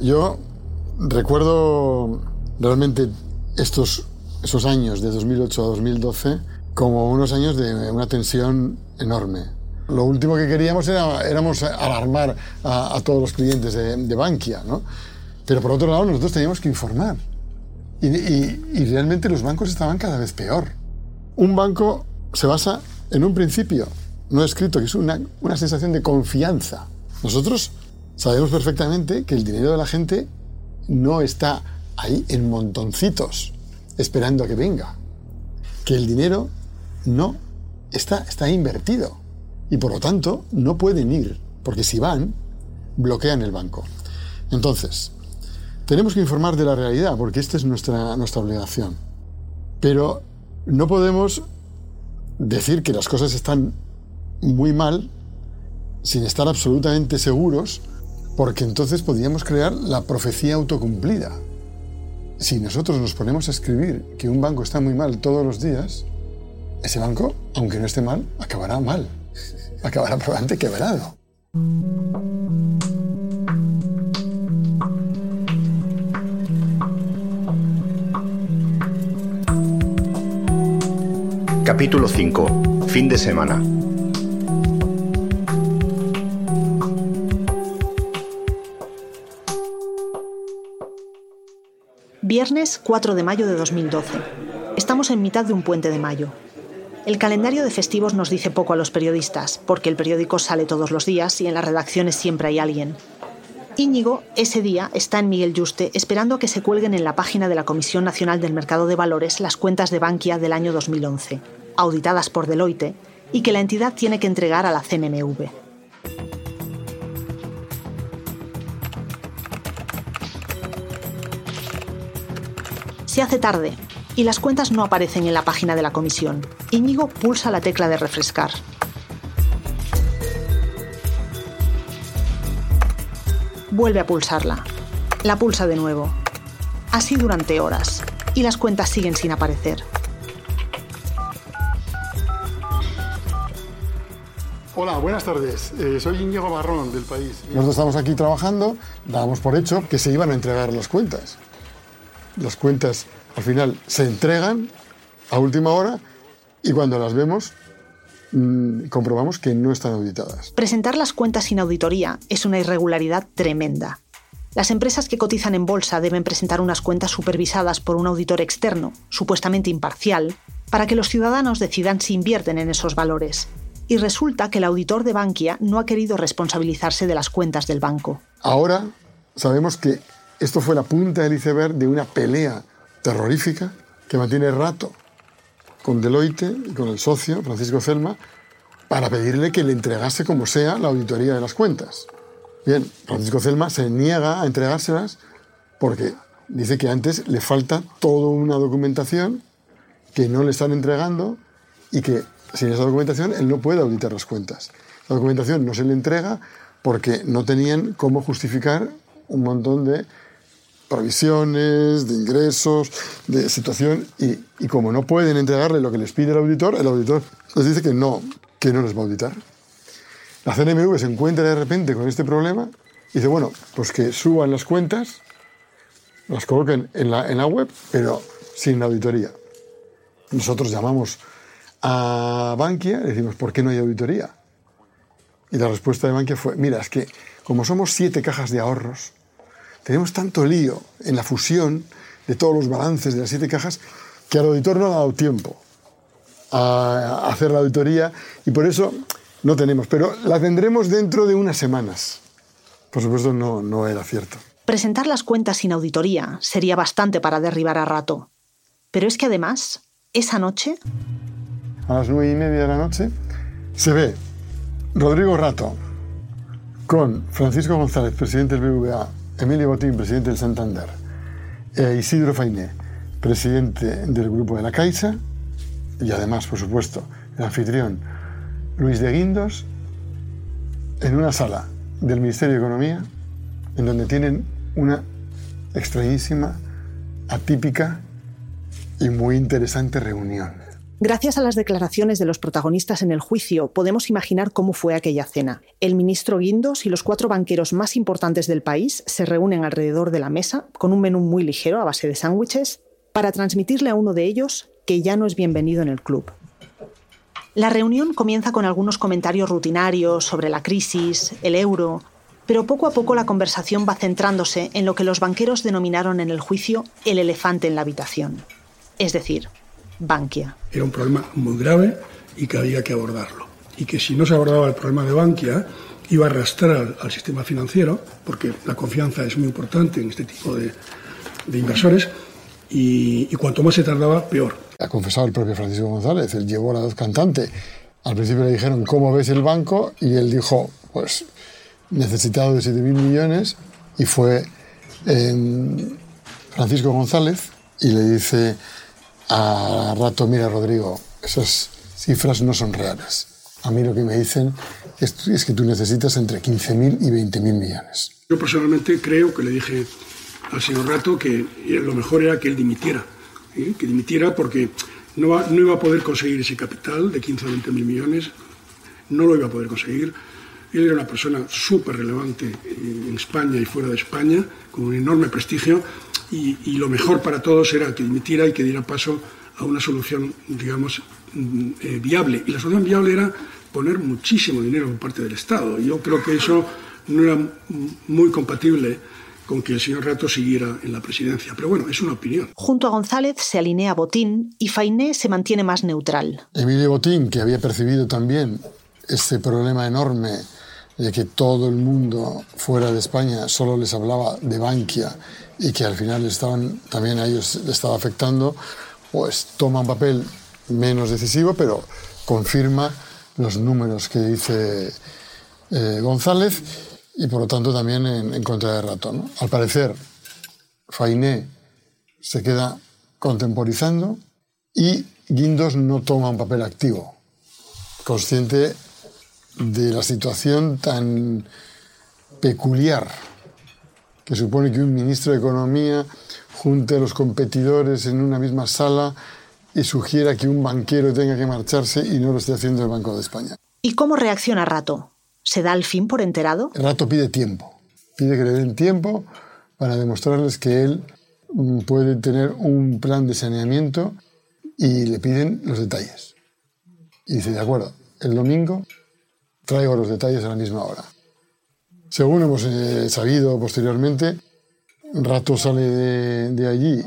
Yo recuerdo realmente estos esos años de 2008 a 2012 como unos años de una tensión enorme. Lo último que queríamos era éramos alarmar a, todos los clientes de, de, Bankia, ¿no? Pero por otro lado nosotros teníamos que informar. Y, y realmente los bancos estaban cada vez peor. Un banco se basa en un principio no escrito, que es una, una sensación de confianza. Nosotros sabemos perfectamente que el dinero de la gente no está ahí en montoncitos esperando a que venga. Que el dinero no está, está invertido. Y por lo tanto no pueden ir, porque si van, bloquean el banco. Entonces, tenemos que informar de la realidad, porque esta es nuestra, nuestra obligación. Pero no podemos decir que las cosas están muy mal sin estar absolutamente seguros, porque entonces podríamos crear la profecía autocumplida. Si nosotros nos ponemos a escribir que un banco está muy mal todos los días, ese banco, aunque no esté mal, acabará mal. Acabará probablemente quebrado. Capítulo 5. Fin de semana. Viernes 4 de mayo de 2012. Estamos en mitad de un puente de mayo. El calendario de festivos nos dice poco a los periodistas, porque el periódico sale todos los días y en las redacciones siempre hay alguien. Íñigo, ese día, está en Miguel Yuste esperando a que se cuelguen en la página de la Comisión Nacional del Mercado de Valores las cuentas de Bankia del año 2011, auditadas por Deloitte, y que la entidad tiene que entregar a la CNMV. Se hace tarde y las cuentas no aparecen en la página de la comisión. Íñigo pulsa la tecla de refrescar. Vuelve a pulsarla. La pulsa de nuevo. Así durante horas. Y las cuentas siguen sin aparecer. Hola, buenas tardes. Eh, soy Íñigo Barrón del país. Nosotros estamos aquí trabajando, dábamos por hecho que se iban a entregar las cuentas las cuentas al final se entregan a última hora y cuando las vemos mm, comprobamos que no están auditadas. Presentar las cuentas sin auditoría es una irregularidad tremenda. Las empresas que cotizan en bolsa deben presentar unas cuentas supervisadas por un auditor externo, supuestamente imparcial, para que los ciudadanos decidan si invierten en esos valores. Y resulta que el auditor de Bankia no ha querido responsabilizarse de las cuentas del banco. Ahora sabemos que esto fue la punta del iceberg de una pelea terrorífica que mantiene rato con Deloitte y con el socio, Francisco Celma, para pedirle que le entregase como sea la auditoría de las cuentas. Bien, Francisco Celma se niega a entregárselas porque dice que antes le falta toda una documentación que no le están entregando y que sin esa documentación él no puede auditar las cuentas. La documentación no se le entrega porque no tenían cómo justificar un montón de provisiones, de ingresos, de situación, y, como no pueden entregarle lo que les pide el auditor, el auditor les dice que no, que no les va a auditar. La CNMV se encuentra de repente con este problema y dice, bueno, pues que suban las cuentas, las coloquen en la, en la web, pero sin auditoría. Nosotros llamamos a Bankia y decimos, ¿por qué no hay auditoría? Y la respuesta de Bankia fue, mira, es que como somos siete cajas de ahorros, tenemos tanto lío en la fusión de todos los balances de las siete cajas que al auditor no ha dado tiempo a hacer la auditoría y por eso no tenemos, pero la tendremos dentro de unas semanas. Por supuesto, no, no era cierto. Presentar las cuentas sin auditoría sería bastante para derribar a Rato. Pero es que además, esa noche... A las nueve y media de la noche se ve Rodrigo Rato con Francisco González, presidente del BVA, Emilio Botín, presidente del Santander, e Isidro Fainé, presidente del grupo de la Caixa, y además, por supuesto, el anfitrión Luis de Guindos, en una sala del Ministerio de Economía, en donde tienen una extrañísima, atípica y muy interesante reunión. Gracias a las declaraciones de los protagonistas en el juicio, podemos imaginar cómo fue aquella cena. El ministro Guindos y los cuatro banqueros más importantes del país se reúnen alrededor de la mesa, con un menú muy ligero a base de sándwiches, para transmitirle a uno de ellos que ya no es bienvenido en el club. La reunión comienza con algunos comentarios rutinarios sobre la crisis, el euro, pero poco a poco la conversación va centrándose en lo que los banqueros denominaron en el juicio el elefante en la habitación, es decir, Bankia. Era un problema muy grave y que había que abordarlo. Y que si no se abordaba el problema de Bankia, iba a arrastrar al sistema financiero, porque la confianza es muy importante en este tipo de, inversores, y, y, cuanto más se tardaba, peor. Ha confesado el propio Francisco González, él llevó a la voz cantante. Al principio le dijeron, ¿cómo ves el banco? Y él dijo, pues necesitado de 7.000 millones, y fue eh, Francisco González y le dice, a rato, mira Rodrigo, esas cifras no son reales. A mí lo que me dicen es, que tú necesitas entre 15.000 y 20.000 millones. Yo personalmente creo que le dije al señor Rato que lo mejor era que él dimitiera, ¿eh? que dimitiera porque no, no, iba a poder conseguir ese capital de 15 o 20 mil millones, no lo iba a poder conseguir. Él era una persona súper relevante en España y fuera de España, con un enorme prestigio, y, lo mejor para todos era que dimitiera y que diera paso a una solución, digamos, mm, eh, viable. Y la solución viable era poner muchísimo dinero por parte del Estado. Yo creo que eso no era muy compatible con que el señor Rato siguiera en la presidencia. Pero bueno, es una opinión. Junto a González se alinea Botín y Fainé se mantiene más neutral. Emilio Botín, que había percibido también este problema enorme de que todo el mundo fuera de España solo les hablaba de Bankia y que al final también a ellos les estaba afectando, pues toma un papel menos decisivo, pero confirma los números que dice eh, González y por lo tanto también en, contra de Ratón. Al parecer, Fainé se queda contemporizando y Guindos no toma un papel activo, consciente de la situación tan peculiar que supone que un ministro de Economía junte a los competidores en una misma sala y sugiera que un banquero tenga que marcharse y no lo esté haciendo el Banco de España. ¿Y cómo reacciona Rato? ¿Se da al fin por enterado? Rato pide tiempo. Pide que le den tiempo para demostrarles que él mm, puede tener un plan de saneamiento y le piden los detalles. Y dice, de acuerdo, el domingo traigo los detalles a la misma hora. Según hemos eh, sabido posteriormente, Rato sale de, allí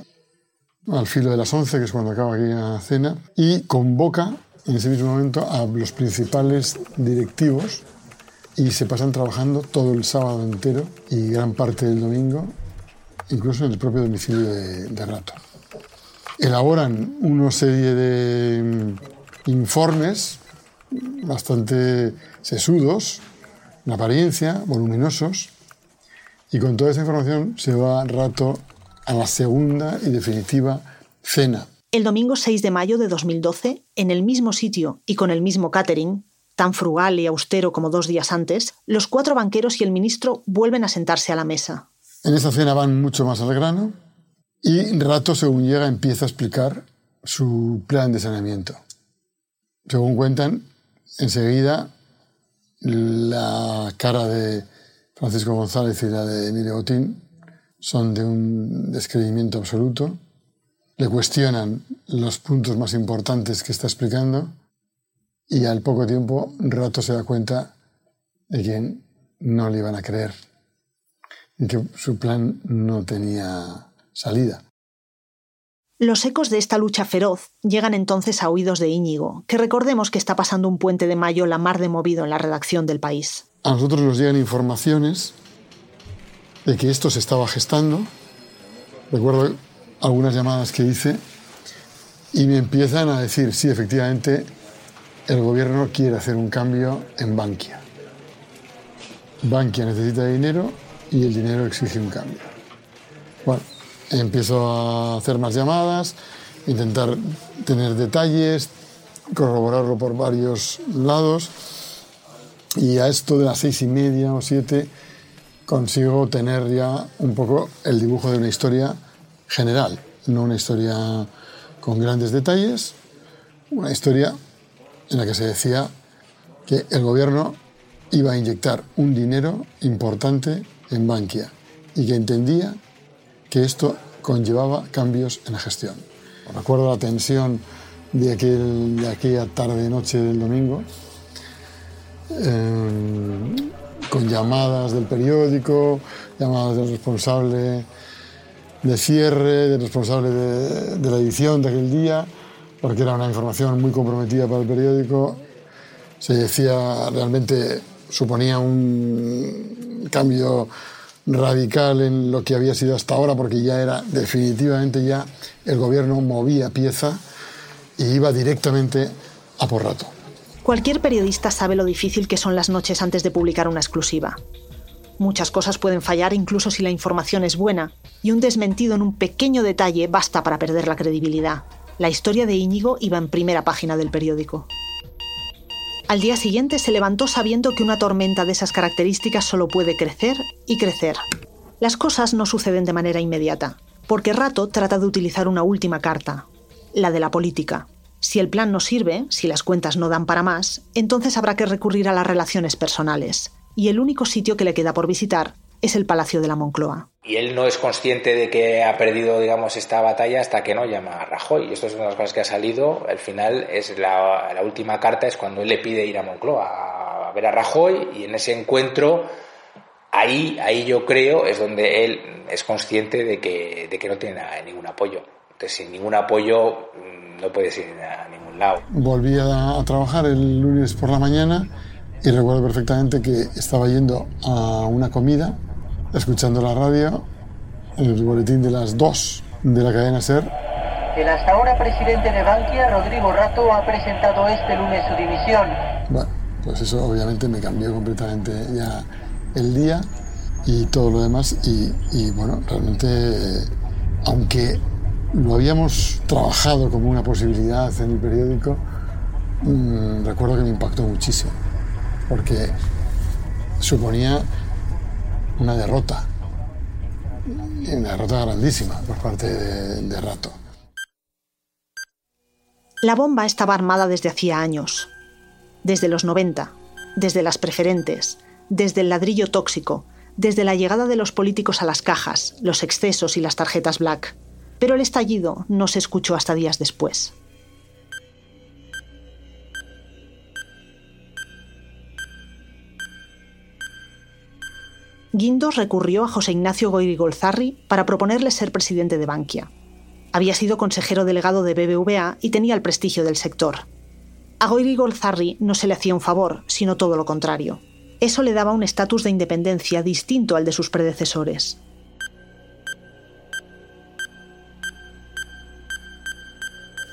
al filo de las 11, que es cuando acaba aquella cena, y convoca en ese mismo momento a los principales directivos y se pasan trabajando todo el sábado entero y gran parte del domingo, incluso en el propio domicilio de, de Rato. Elaboran una serie de mm, informes bastante sesudos en apariencia, voluminosos, y con toda esa información se va rato a la segunda y definitiva cena. El domingo 6 de mayo de 2012, en el mismo sitio y con el mismo catering, tan frugal y austero como dos días antes, los cuatro banqueros y el ministro vuelven a sentarse a la mesa. En esa cena van mucho más al grano y Rato, según llega, empieza a explicar su plan de saneamiento. Según cuentan, enseguida la cara de Francisco González y la de Emilio Botín son de un descreimiento absoluto. Le cuestionan los puntos más importantes que está explicando y al poco tiempo Rato se da cuenta de que no le iban a creer y que su plan no tenía salida. Los ecos de esta lucha feroz llegan entonces a oídos de Íñigo, que recordemos que está pasando un puente de mayo la mar de movido en la redacción del país. A nosotros nos llegan informaciones de que esto se estaba gestando. Recuerdo algunas llamadas que hice y me empiezan a decir, sí, efectivamente, el gobierno quiere hacer un cambio en Bankia. Bankia necesita dinero y el dinero exige un cambio. Bueno, Empiezo a hacer más llamadas, intentar tener detalles, corroborarlo por varios lados. Y a esto de las seis y media o siete consigo tener ya un poco el dibujo de una historia general, no una historia con grandes detalles, una historia en la que se decía que el gobierno iba a inyectar un dinero importante en Bankia y que entendía que esto conllevaba cambios en la gestión. Recuerdo la tensión de, aquel, de aquella tarde-noche del domingo, eh, con llamadas del periódico, llamadas del responsable de cierre, del responsable de, de la edición de aquel día, porque era una información muy comprometida para el periódico. Se decía realmente, suponía un cambio radical en lo que había sido hasta ahora, porque ya era definitivamente ya el gobierno movía pieza y iba directamente a por rato. Cualquier periodista sabe lo difícil que son las noches antes de publicar una exclusiva. Muchas cosas pueden fallar incluso si la información es buena, y un desmentido en un pequeño detalle basta para perder la credibilidad. La historia de Íñigo iba en primera página del periódico. Al día siguiente se levantó sabiendo que una tormenta de esas características solo puede crecer y crecer. Las cosas no suceden de manera inmediata, porque Rato trata de utilizar una última carta, la de la política. Si el plan no sirve, si las cuentas no dan para más, entonces habrá que recurrir a las relaciones personales. Y el único sitio que le queda por visitar es el Palacio de la Moncloa. Y él no es consciente de que ha perdido, digamos, esta batalla hasta que no llama a Rajoy. Y esto es una de las cosas que ha salido. Al final es la, la última carta es cuando él le pide ir a Moncloa a ver a Rajoy y en ese encuentro ahí, ahí yo creo es donde él es consciente de que, de que no tiene ningún apoyo. Entonces, sin ningún apoyo mm, no puedes ir a ningún lado. Volví a, a trabajar el lunes por la mañana y recuerdo perfectamente que estaba yendo a una comida escuchando la radio, el boletín de las 2 de la cadena SER. El hasta ahora presidente de Bankia, Rodrigo Rato, ha presentado este lunes su dimisión. Bueno, pues eso obviamente me cambió completamente ya el día y todo lo demás. Y, y bueno, realmente, eh, aunque lo habíamos trabajado como una posibilidad en el periódico, mmm, recuerdo que me impactó muchísimo, porque suponía una derrota, una derrota grandísima por parte de, Rato. La bomba estaba armada desde hacía años, desde los 90, desde las preferentes, desde el ladrillo tóxico, desde la llegada de los políticos a las cajas, los excesos y las tarjetas black. Pero el estallido no se escuchó hasta días después. Guindos recurrió a José Ignacio Goyrigolzarri para proponerle ser presidente de Bankia. Había sido consejero delegado de BBVA y tenía el prestigio del sector. A no se le hacía un favor, sino todo lo contrario. Eso le daba un estatus de independencia distinto al de sus predecesores.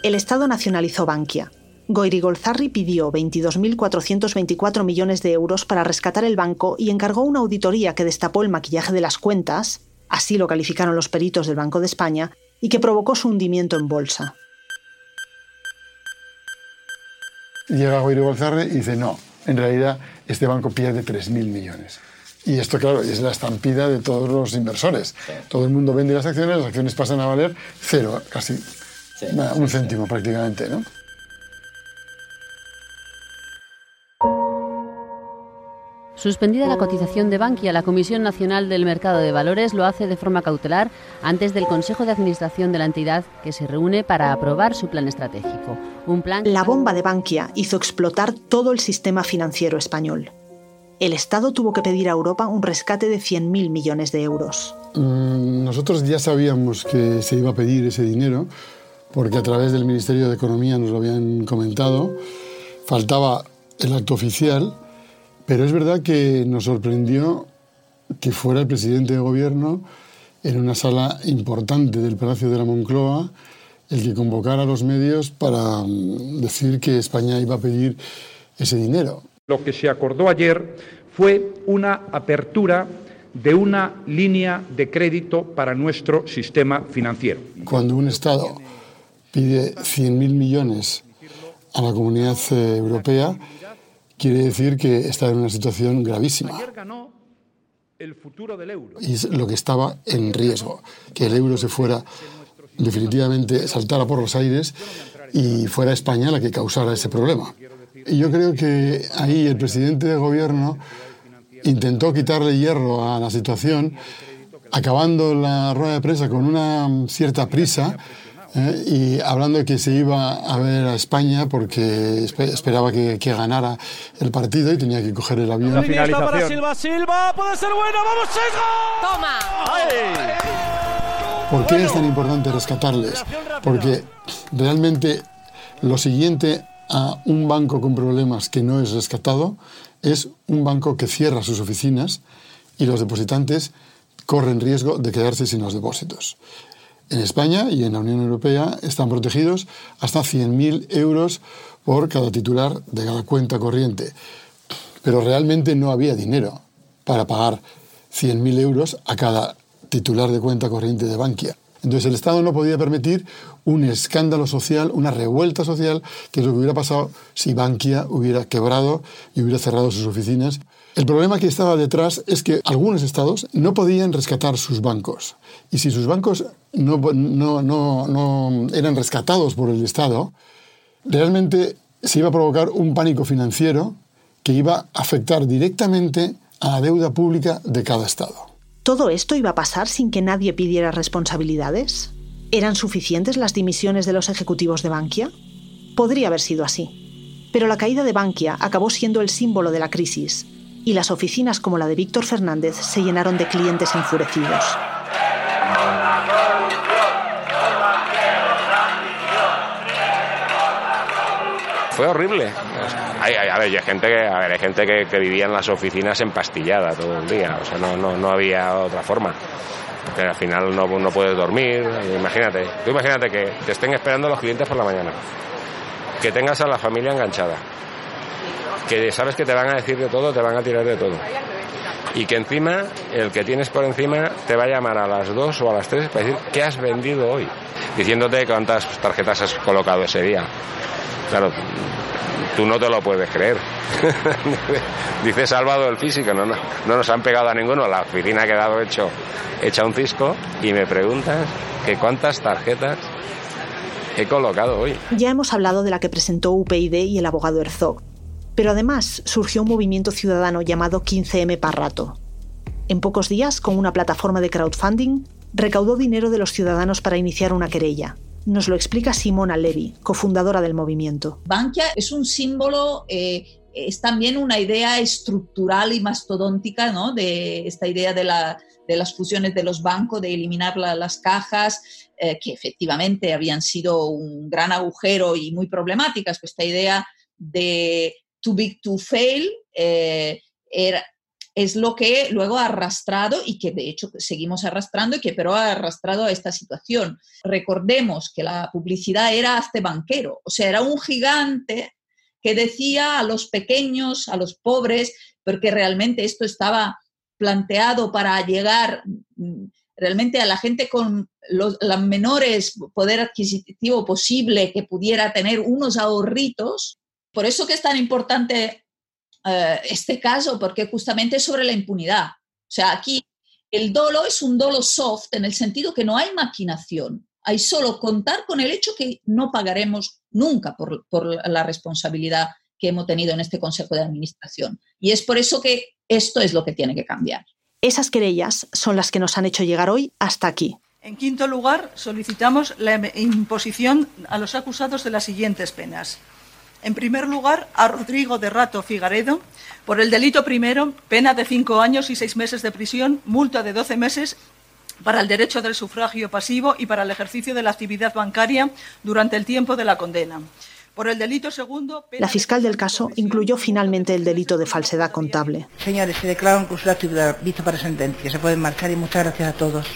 El Estado nacionalizó Bankia, Goyrigolzarri pidió 22.424 millones de euros para rescatar el banco y encargó una auditoría que destapó el maquillaje de las cuentas, así lo calificaron los peritos del Banco de España, y que provocó su hundimiento en bolsa. Llega Goyrigolzarri y dice, no, en realidad este banco pierde 3.000 millones. Y esto, claro, es la estampida de todos los inversores. Todo el mundo vende las acciones, las acciones pasan a valer cero, casi sí, un céntimo prácticamente, ¿no? Suspendida la cotización de Bankia, la Comisión Nacional del Mercado de Valores lo hace de forma cautelar antes del Consejo de Administración de la entidad que se reúne para aprobar su plan estratégico. Un plan la bomba de Bankia hizo explotar todo el sistema financiero español. El Estado tuvo que pedir a Europa un rescate de 100.000 millones de euros. Mm, nosotros ya sabíamos que se iba a pedir ese dinero porque a través del Ministerio de Economía nos lo habían comentado. Faltaba el acto oficial pero es verdad que nos sorprendió que fuera el presidente de gobierno en una sala importante del Palacio de la Moncloa el que convocara a los medios para mm, decir que España iba a pedir ese dinero. Lo que se acordó ayer fue una apertura de una línea de crédito para nuestro sistema financiero. Cuando un Estado pide 100.000 millones a la comunidad eh, europea, quiere decir que está en una situación gravísima. Y es lo que estaba en riesgo, que el euro se fuera definitivamente, saltara por los aires y fuera España la que causara ese problema. Y yo creo que ahí el presidente de gobierno intentó quitarle hierro a la situación, acabando la rueda de prensa con una cierta prisa ¿eh? y hablando de que se iba a ver a España porque esperaba que, que, ganara el partido y tenía que coger el avión. La finalización. para Silva, Silva, puede ser bueno, vamos, Sesgo. Toma. ¿Por qué es tan importante rescatarles? Porque realmente lo siguiente a un banco con problemas que no es rescatado es un banco que cierra sus oficinas y los depositantes corren riesgo de quedarse sin los depósitos. En España y en la Unión Europea están protegidos hasta 100.000 euros por cada titular de cada cuenta corriente. Pero realmente no había dinero para pagar 100.000 euros a cada titular de cuenta corriente de Bankia. Entonces el Estado no podía permitir un escándalo social, una revuelta social, que es lo que hubiera pasado si Bankia hubiera quebrado y hubiera cerrado sus oficinas. El problema que estaba detrás es que algunos estados no podían rescatar sus bancos. Y si sus bancos no, no, no, no eran rescatados por el Estado, realmente se iba a provocar un pánico financiero que iba a afectar directamente a la deuda pública de cada estado. ¿Todo esto iba a pasar sin que nadie pidiera responsabilidades? ¿Eran suficientes las dimisiones de los ejecutivos de Bankia? Podría haber sido así. Pero la caída de Bankia acabó siendo el símbolo de la crisis, y las oficinas como la de Víctor Fernández se llenaron de clientes enfurecidos. Fue horrible. Hay, hay, hay gente, que, a ver, hay gente que, vivía en las oficinas empastillada todo el día, o sea, no, no, no había otra forma. Porque al final no, no puedes dormir, imagínate, tú imagínate que te estén esperando los clientes por la mañana, que tengas a la familia enganchada, que sabes que te van a decir de todo, te van a tirar de todo. Y que encima, el que tienes por encima, te va a llamar a las 2 o a las 3 para decir qué has vendido hoy, diciéndote cuántas tarjetas has colocado ese día. Claro, tú no te lo puedes creer. Dice salvado el físico, no, no, no, nos han pegado a ninguno, la oficina ha quedado hecho, hecha un cisco y me preguntas que cuántas tarjetas he colocado hoy. Ya hemos hablado de la que presentó UPyD y el abogado Herzog, pero además surgió un movimiento ciudadano llamado 15M Parrato. En pocos días, con una plataforma de crowdfunding, recaudó dinero de los ciudadanos para iniciar una querella. Nos lo explica Simona Levy, cofundadora del movimiento. Bankia es un símbolo, eh, es también una idea estructural y mastodóntica, ¿no? De esta idea de, las fusiones de los bancos, de eliminar las cajas, eh, que efectivamente habían sido un gran agujero y muy problemáticas. Pues esta idea de too big to fail eh, era, es lo que luego ha arrastrado y que de hecho seguimos arrastrando y que pero ha arrastrado a esta situación. Recordemos que la publicidad era hasta banquero, o sea, era un gigante que decía a los pequeños, a los pobres, porque realmente esto estaba planteado para llegar mm, realmente a la gente con los menores poder adquisitivo posible que pudiera tener unos ahorritos. Por eso que es tan importante eh, este caso porque justamente es sobre la impunidad. O sea, aquí el dolo es un dolo soft en el sentido que no hay maquinación. Hay solo contar con el hecho que no pagaremos nunca por, por la responsabilidad que hemos tenido en este Consejo de Administración. Y es por eso que esto es lo que tiene que cambiar. Esas querellas son las que nos han hecho llegar hoy hasta aquí. En quinto lugar, solicitamos la imposición a los acusados de las siguientes penas. En primer lugar, a Rodrigo de Rato Figaredo, por el delito primero, pena de cinco años y seis meses de prisión, multa de doce meses para el derecho del sufragio pasivo y para el ejercicio de la actividad bancaria durante el tiempo de la condena. Por el delito segundo, la fiscal del caso incluyó finalmente el delito de falsedad contable. Señores, se declara un curso de actividad visto para sentencia. Se pueden marchar y muchas gracias a todos.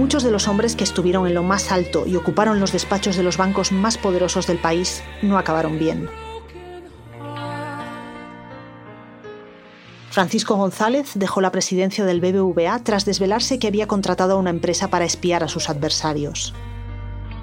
Muchos de los hombres que estuvieron en lo más alto y ocuparon los despachos de los bancos más poderosos del país no acabaron bien. Francisco González dejó la presidencia del BBVA tras desvelarse que había contratado a una empresa para espiar a sus adversarios.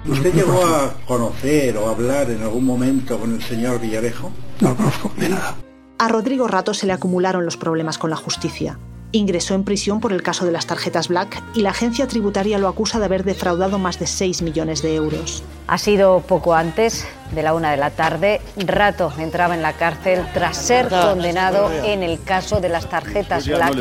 ¿Usted llegó a conocer o hablar en algún momento con el señor Villarejo? No conozco de nada. A Rodrigo Rato se le acumularon los problemas con la justicia Ingresó en prisión por el caso de las tarjetas Black y la agencia tributaria lo acusa de haber defraudado más de 6 millones de euros. Ha sido poco antes de la una de la tarde. Rato entraba en la cárcel tras ser condenado en el caso de las tarjetas Black.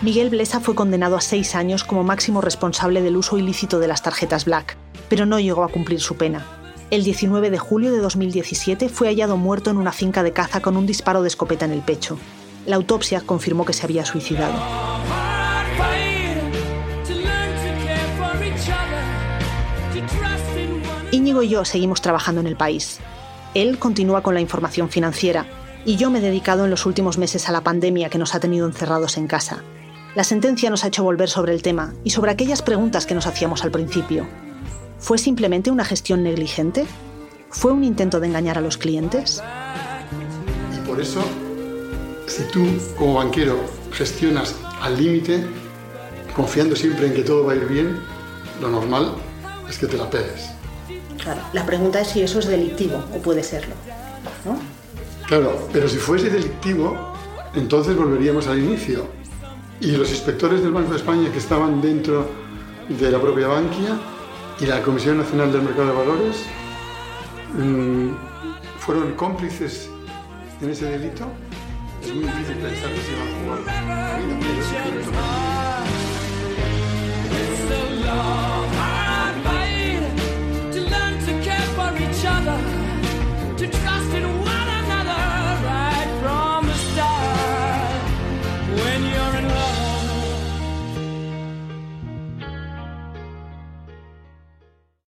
Miguel Blesa fue condenado a seis años como máximo responsable del uso ilícito de las tarjetas Black, pero no llegó a cumplir su pena. El 19 de julio de 2017 fue hallado muerto en una finca de caza con un disparo de escopeta en el pecho. La autopsia confirmó que se había suicidado. Íñigo y yo seguimos trabajando en el país. Él continúa con la información financiera y yo me he dedicado en los últimos meses a la pandemia que nos ha tenido encerrados en casa. La sentencia nos ha hecho volver sobre el tema y sobre aquellas preguntas que nos hacíamos al principio. ¿Fue simplemente una gestión negligente? ¿Fue un intento de engañar a los clientes? Y por eso, si tú como banquero gestionas al límite, confiando siempre en que todo va a ir bien, lo normal es que te la pegues. Claro, la pregunta es si eso es delictivo o puede serlo. ¿no? Claro, pero si fuese delictivo, entonces volveríamos al inicio. Y los inspectores del Banco de España que estaban dentro de la propia Bankia y la Comisión Nacional del Mercado de Valores mm, fueron cómplices en ese delito. Es muy difícil pensar que se va a jugar.